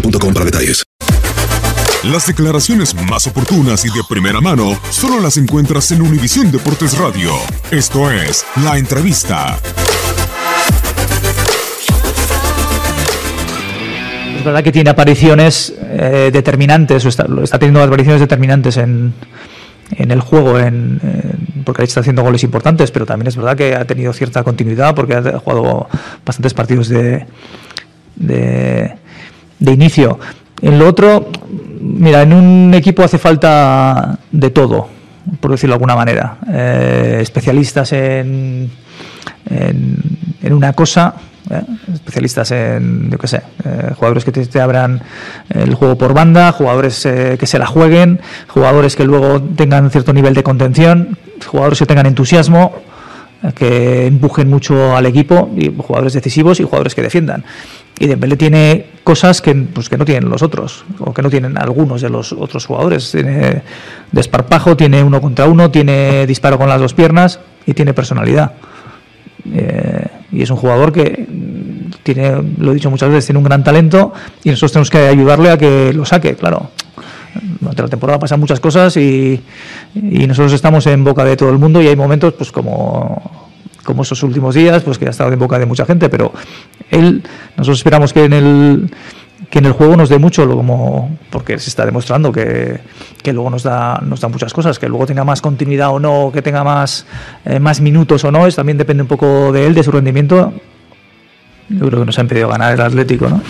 boostmobile.com para detalles. Las declaraciones más oportunas y de primera mano solo las encuentras en Univisión Deportes Radio. Esto es La Entrevista. Es verdad que tiene apariciones eh, determinantes, o está, está, teniendo apariciones determinantes en, en el juego, en, en, porque está haciendo goles importantes, pero también es verdad que ha tenido cierta continuidad porque ha jugado bastantes partidos de, de, de inicio. En lo otro, mira, en un equipo hace falta de todo, por decirlo de alguna manera. Eh, especialistas en, en, una cosa, ¿eh? especialistas en, yo qué sé, eh, jugadores que te, te, abran el juego por banda, jugadores que se la jueguen, jugadores que luego tengan cierto nivel de contención, jugadores que tengan entusiasmo que empujen mucho al equipo, y jugadores decisivos y jugadores que defiendan. Y Dembélé tiene cosas que, pues, que no tienen los otros, o que no tienen algunos de los otros jugadores. Tiene desparpajo, tiene uno contra uno, tiene disparo con las dos piernas y tiene personalidad. Eh, y es un jugador que tiene, lo he dicho muchas veces, tiene un gran talento y nosotros tenemos que ayudarle a que lo saque, claro. Durante la temporada pasan muchas cosas y, y nosotros estamos en boca de todo el mundo y hay momentos pues como como esos últimos días, pues que ha estado en boca de mucha gente, pero él, nosotros esperamos que en el que en el juego nos dé mucho, como porque se está demostrando que, que luego nos da, nos da muchas cosas, que luego tenga más continuidad o no, que tenga más, eh, más minutos o no, es, también depende un poco de él, de su rendimiento. Yo creo que nos ha impedido ganar el Atlético, ¿no?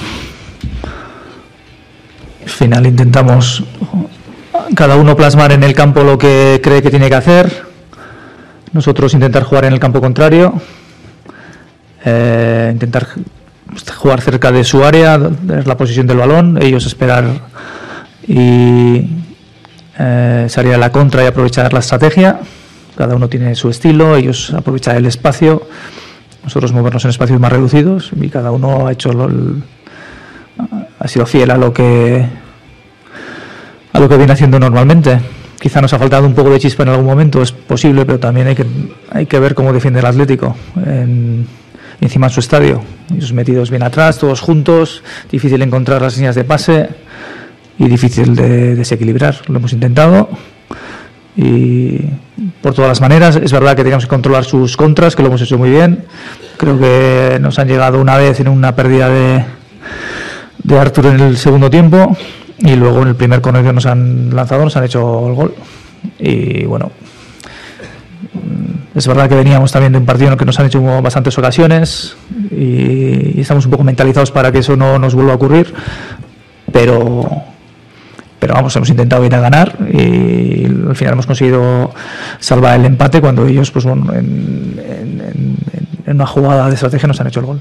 Al final intentamos cada uno plasmar en el campo lo que cree que tiene que hacer nosotros intentar jugar en el campo contrario, eh, intentar jugar cerca de su área, tener la posición del balón, ellos esperar y eh, salir a la contra y aprovechar la estrategia. Cada uno tiene su estilo, ellos aprovechar el espacio, nosotros movernos en espacios más reducidos y cada uno ha hecho lo, ha sido fiel a lo que a lo que viene haciendo normalmente. Quizá nos ha faltado un poco de chispa en algún momento, es posible, pero también hay que, hay que ver cómo defiende el Atlético en, encima de su estadio. Ellos metidos bien atrás, todos juntos, difícil encontrar las líneas de pase y difícil de desequilibrar. Lo hemos intentado y por todas las maneras, es verdad que teníamos que controlar sus contras, que lo hemos hecho muy bien. Creo que nos han llegado una vez en una pérdida de, de Arthur en el segundo tiempo y luego en el primer corner que nos han lanzado nos han hecho el gol y bueno es verdad que veníamos también de un partido en el que nos han hecho bastantes ocasiones y, estamos un poco mentalizados para que eso no nos vuelva a ocurrir pero pero vamos, hemos intentado ir a ganar y al final hemos conseguido salvar el empate cuando ellos, pues bueno, en, en una jugada de estrategia nos han hecho el gol.